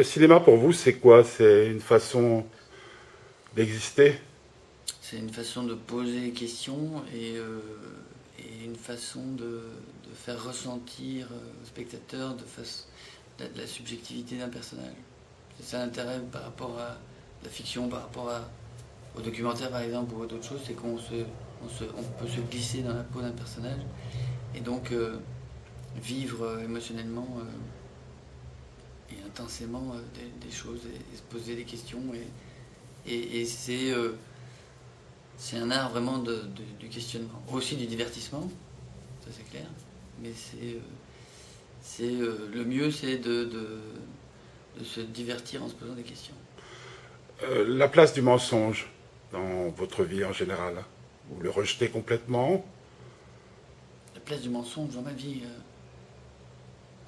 Le cinéma pour vous, c'est quoi? C'est une façon d'exister? C'est une façon de poser des questions et, euh, une façon de, faire ressentir euh, au spectateur de, la subjectivité d'un personnage. C'est ça l'intérêt par rapport à la fiction, par rapport au documentaire par exemple ou à d'autres choses, c'est qu'on peut se glisser dans la peau d'un personnage et donc euh, vivre émotionnellement et intensément euh, des, des choses et, et se poser des questions et, et, et c'est euh, c'est un art vraiment de, de- du questionnement, aussi du divertissement, ça c'est clair, mais c'est euh, c'est le mieux c'est de, de, de se divertir en se posant des questions. Euh, La place du mensonge dans votre vie en général Vous le rejetez complètement? La place du mensonge dans ma vie, euh,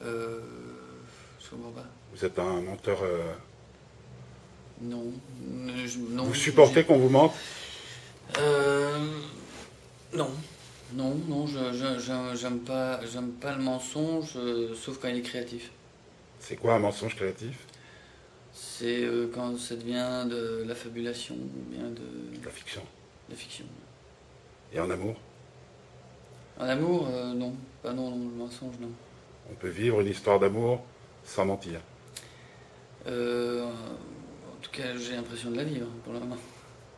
euh, je comprends pas. Vous êtes un menteur. euh, Non, je- non. vous supportez qu'on vous mente? Euh, non, non, non, je je- je- j'aime pas, j'aime pas le mensonge, euh, sauf quand il est créatif. C'est quoi un mensonge créatif? C'est euh, quand ça devient de la fabulation ou bien de La fiction. la fiction. Et en amour? En amour, euh, non, pas non, non, le mensonge, non. On peut vivre une histoire d'amour? Sans mentir. Euh, en tout cas, j'ai l'impression de la vivre pour le moment.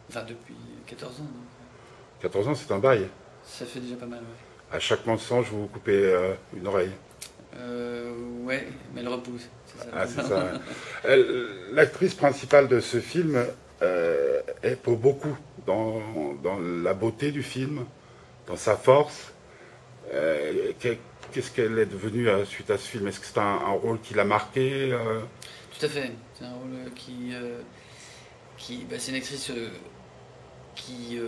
Enfin, depuis 14 ans, donc 14 ans, c'est un bail. ça fait déjà pas mal, ouais. À chaque mensonge, vous vous coupez euh, une oreille. Euh, ouais, mais elle repousse, ça. Ah, c'est ça. L'actrice principale de ce film euh, est pour beaucoup dans, dans la beauté du film, dans sa force. Euh, Qu'est-ce qu'elle est devenue euh, suite à ce film? Est-ce que c'est un, rôle qui l'a marqué euh? Tout à fait. C'est un rôle euh, qui. bah, c'est une actrice qui.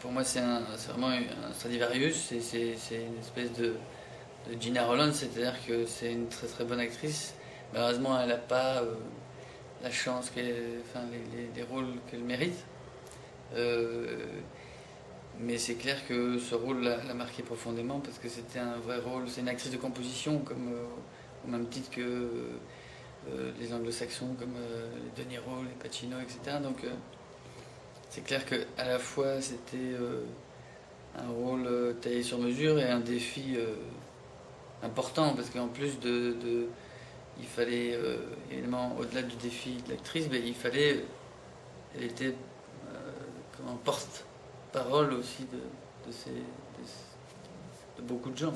pour moi, c'est vraiment un Stradivarius. C'est- une espèce de, Gina Roland, c'est-à-dire que c'est une très très bonne actrice. Malheureusement, elle n'a pas la chance, enfin, les, les- les rôles qu'elle mérite. Mais c'est clair que ce rôle l'a marqué profondément parce que c'était un vrai rôle. C'est une actrice de composition, comme, euh, au même titre que euh, les anglo-saxons comme euh, les les Pacino, etc. Donc euh, c'est clair que à la fois c'était un rôle taillé sur mesure et un défi important parce qu'en plus de, il fallait évidemment au-delà du défi de l'actrice, mais il fallait elle était euh, comme porte-parole aussi de, de, ces- de- de beaucoup de gens.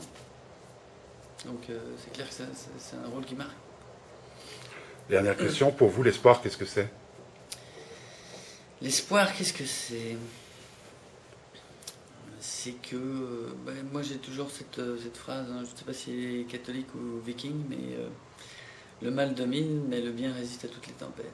Donc euh, c'est clair que c'est un rôle qui marque. Dernière question, pour vous, l'espoir, qu'est-ce que c'est? L'espoir, qu'est-ce que c'est? C'est que euh, ben, moi j'ai toujours cette, euh, cette phrase, hein, je ne sais pas si elle est catholique ou viking, mais euh, le mal domine, mais le bien résiste à toutes les tempêtes.